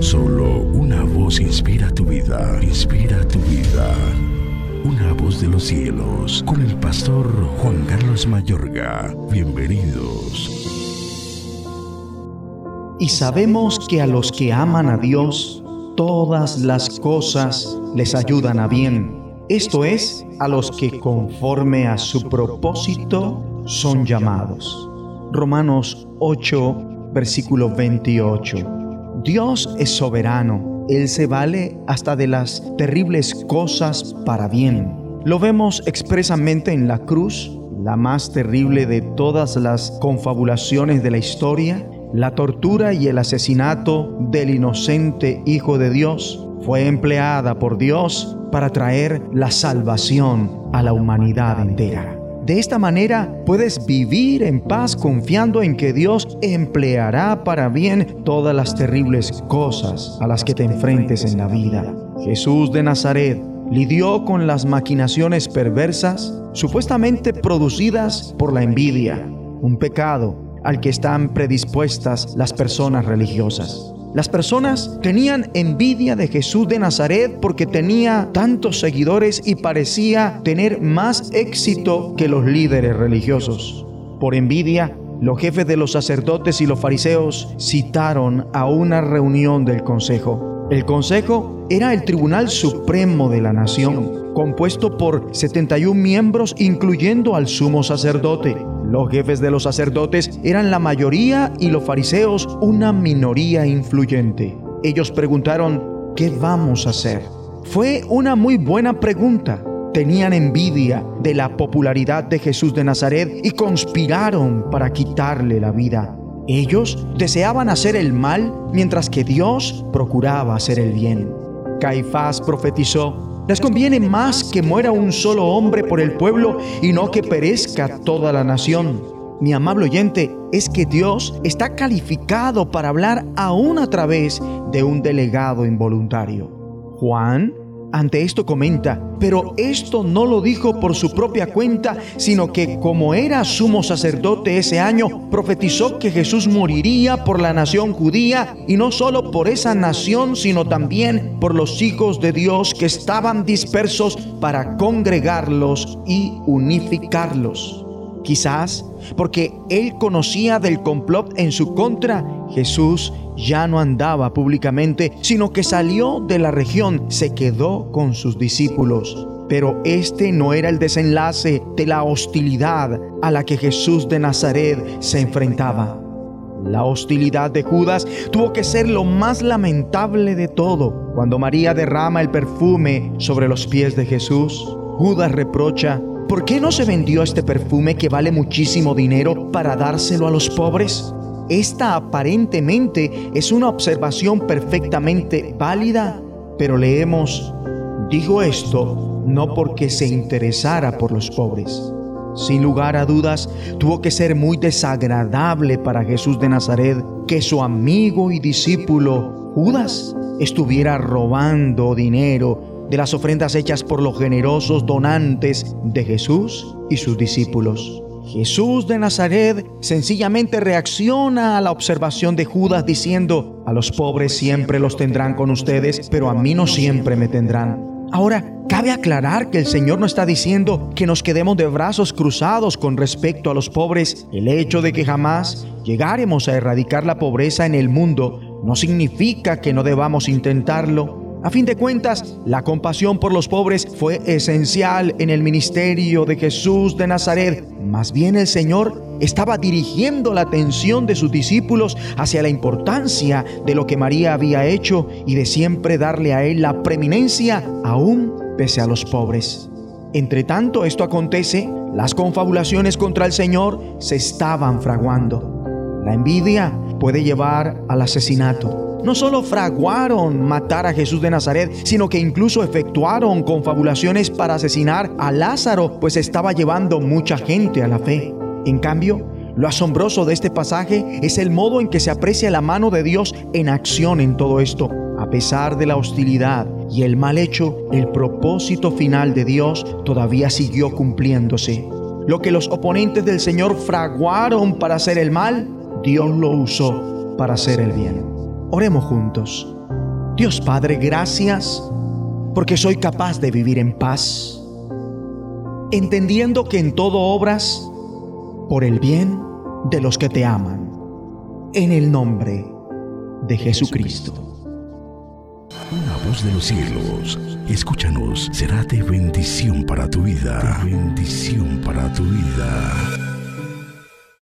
Solo una voz inspira tu vida, inspira tu vida. Una voz de los cielos, con el pastor Juan Carlos Mayorga. Bienvenidos. Y sabemos que a los que aman a Dios, todas las cosas les ayudan a bien. Esto es, a los que conforme a su propósito son llamados. Romanos 8, versículo 28. Dios es soberano. Él se vale hasta de las terribles cosas para bien. Lo vemos expresamente en la cruz, la más terrible de todas las confabulaciones de la historia, la tortura y el asesinato del inocente Hijo de Dios fue empleada por Dios para traer la salvación a la humanidad entera. De esta manera puedes vivir en paz confiando en que Dios empleará para bien todas las terribles cosas a las que te enfrentes en la vida. Jesús de Nazaret lidió con las maquinaciones perversas supuestamente producidas por la envidia, un pecado al que están predispuestas las personas religiosas. Las personas tenían envidia de Jesús de Nazaret porque tenía tantos seguidores y parecía tener más éxito que los líderes religiosos. Por envidia, los jefes de los sacerdotes y los fariseos citaron a una reunión del consejo. El consejo era el tribunal supremo de la nación, compuesto por 71 miembros incluyendo al sumo sacerdote. Los jefes de los sacerdotes eran la mayoría y los fariseos una minoría influyente. Ellos preguntaron, ¿qué vamos a hacer? Fue una muy buena pregunta. Tenían envidia de la popularidad de Jesús de Nazaret y conspiraron para quitarle la vida. Ellos deseaban hacer el mal mientras que Dios procuraba hacer el bien. Caifás profetizó, les conviene más que muera un solo hombre por el pueblo y no que perezca toda la nación. Mi amable oyente, es que Dios está calificado para hablar aún a través de un delegado involuntario. Juan ante esto comenta, pero esto no lo dijo por su propia cuenta, sino que como era sumo sacerdote ese año, profetizó que Jesús moriría por la nación judía y no solo por esa nación, sino también por los hijos de Dios que estaban dispersos para congregarlos y unificarlos. Quizás porque él conocía del complot en su contra, Jesús ya no andaba públicamente, sino que salió de la región, se quedó con sus discípulos. Pero este no era el desenlace de la hostilidad a la que Jesús de Nazaret se enfrentaba. La hostilidad de Judas tuvo que ser lo más lamentable de todo. Cuando María derrama el perfume sobre los pies de Jesús, Judas reprocha, ¿por qué no se vendió este perfume que vale muchísimo dinero para dárselo a los pobres? Esta aparentemente es una observación perfectamente válida, pero leemos, digo esto no porque se interesara por los pobres. Sin lugar a dudas, tuvo que ser muy desagradable para Jesús de Nazaret que su amigo y discípulo Judas estuviera robando dinero de las ofrendas hechas por los generosos donantes de Jesús y sus discípulos. Jesús de Nazaret sencillamente reacciona a la observación de Judas diciendo, a los pobres siempre los tendrán con ustedes, pero a mí no siempre me tendrán. Ahora, cabe aclarar que el Señor no está diciendo que nos quedemos de brazos cruzados con respecto a los pobres. El hecho de que jamás llegaremos a erradicar la pobreza en el mundo no significa que no debamos intentarlo a fin de cuentas, la compasión por los pobres fue esencial en el ministerio de Jesús de Nazaret. Más bien el Señor estaba dirigiendo la atención de sus discípulos hacia la importancia de lo que María había hecho y de siempre darle a él la preeminencia aún pese a los pobres. Entre tanto esto acontece, las confabulaciones contra el Señor se estaban fraguando. La envidia puede llevar al asesinato no solo fraguaron matar a Jesús de Nazaret, sino que incluso efectuaron confabulaciones para asesinar a Lázaro, pues estaba llevando mucha gente a la fe. En cambio, lo asombroso de este pasaje es el modo en que se aprecia la mano de Dios en acción en todo esto. A pesar de la hostilidad y el mal hecho, el propósito final de Dios todavía siguió cumpliéndose. Lo que los oponentes del Señor fraguaron para hacer el mal, Dios lo usó para hacer el bien. Oremos juntos. Dios Padre, gracias porque soy capaz de vivir en paz, entendiendo que en todo obras por el bien de los que te aman, en el nombre de Jesucristo. Una voz de los cielos, escúchanos, será de bendición para tu vida, de bendición para tu vida.